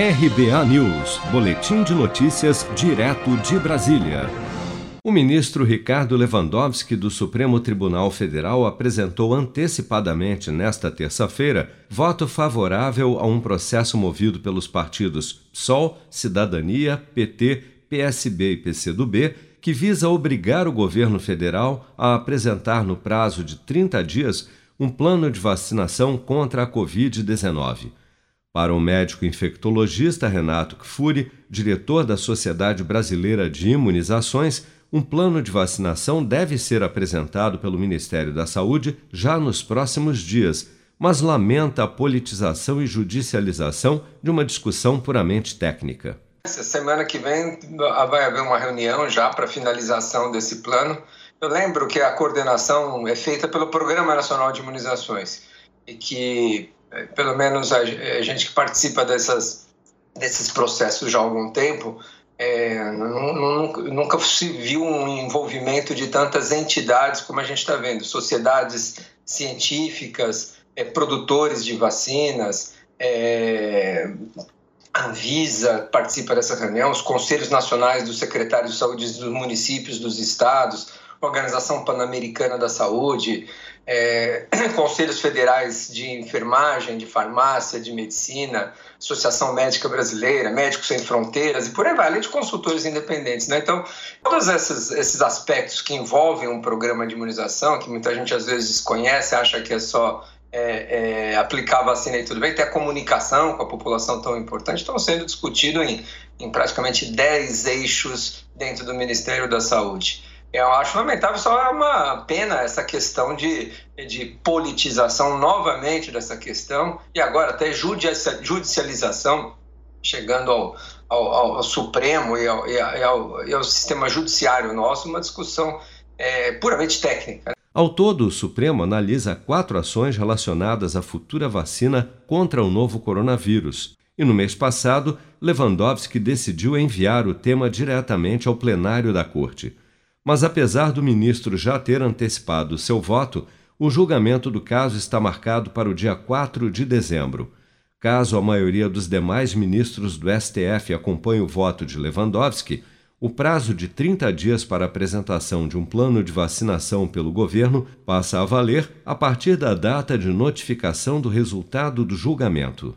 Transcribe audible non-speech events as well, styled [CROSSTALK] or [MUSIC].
RBA News, Boletim de Notícias, direto de Brasília. O ministro Ricardo Lewandowski do Supremo Tribunal Federal apresentou antecipadamente nesta terça-feira voto favorável a um processo movido pelos partidos PSOL, Cidadania, PT, PSB e PCdoB, que visa obrigar o governo federal a apresentar no prazo de 30 dias um plano de vacinação contra a Covid-19. Para o médico infectologista Renato Kfouri, diretor da Sociedade Brasileira de Imunizações, um plano de vacinação deve ser apresentado pelo Ministério da Saúde já nos próximos dias, mas lamenta a politização e judicialização de uma discussão puramente técnica. Essa semana que vem vai haver uma reunião já para finalização desse plano. Eu lembro que a coordenação é feita pelo Programa Nacional de Imunizações e que pelo menos a, a gente que participa dessas, desses processos já há algum tempo, é, nunca se viu um envolvimento de tantas entidades como a gente está vendo, sociedades científicas, é, produtores de vacinas, é, Anvisa participa dessa reunião, os conselhos nacionais dos secretários de saúde dos municípios, dos estados, Organização Pan-Americana da Saúde, é, [CLEARS THROAT] conselhos federais de enfermagem, de farmácia, de medicina, Associação Médica Brasileira, Médicos Sem Fronteiras e por aí vai, além de consultores independentes. Né? Então, todos esses, esses aspectos que envolvem um programa de imunização, que muita gente às vezes desconhece, acha que é só é, é, aplicar vacina e tudo bem, ter a comunicação com a população tão importante, estão sendo discutidos em, em praticamente 10 eixos dentro do Ministério da Saúde. Eu acho lamentável, só é uma pena essa questão de, de politização novamente dessa questão e agora até judicialização, chegando ao, ao, ao Supremo e ao, e, ao, e ao, sistema judiciário nosso, uma discussão é, puramente técnica. Ao todo, o Supremo analisa quatro ações relacionadas à futura vacina contra o novo coronavírus. E no mês passado, Lewandowski decidiu enviar o tema diretamente ao plenário da Corte. Mas apesar do ministro já ter antecipado seu voto, o julgamento do caso está marcado para o dia 4 de dezembro. Caso a maioria dos demais ministros do STF acompanhe o voto de Lewandowski, o prazo de 30 dias para apresentação de um plano de vacinação pelo governo passa a valer a partir da data de notificação do resultado do julgamento.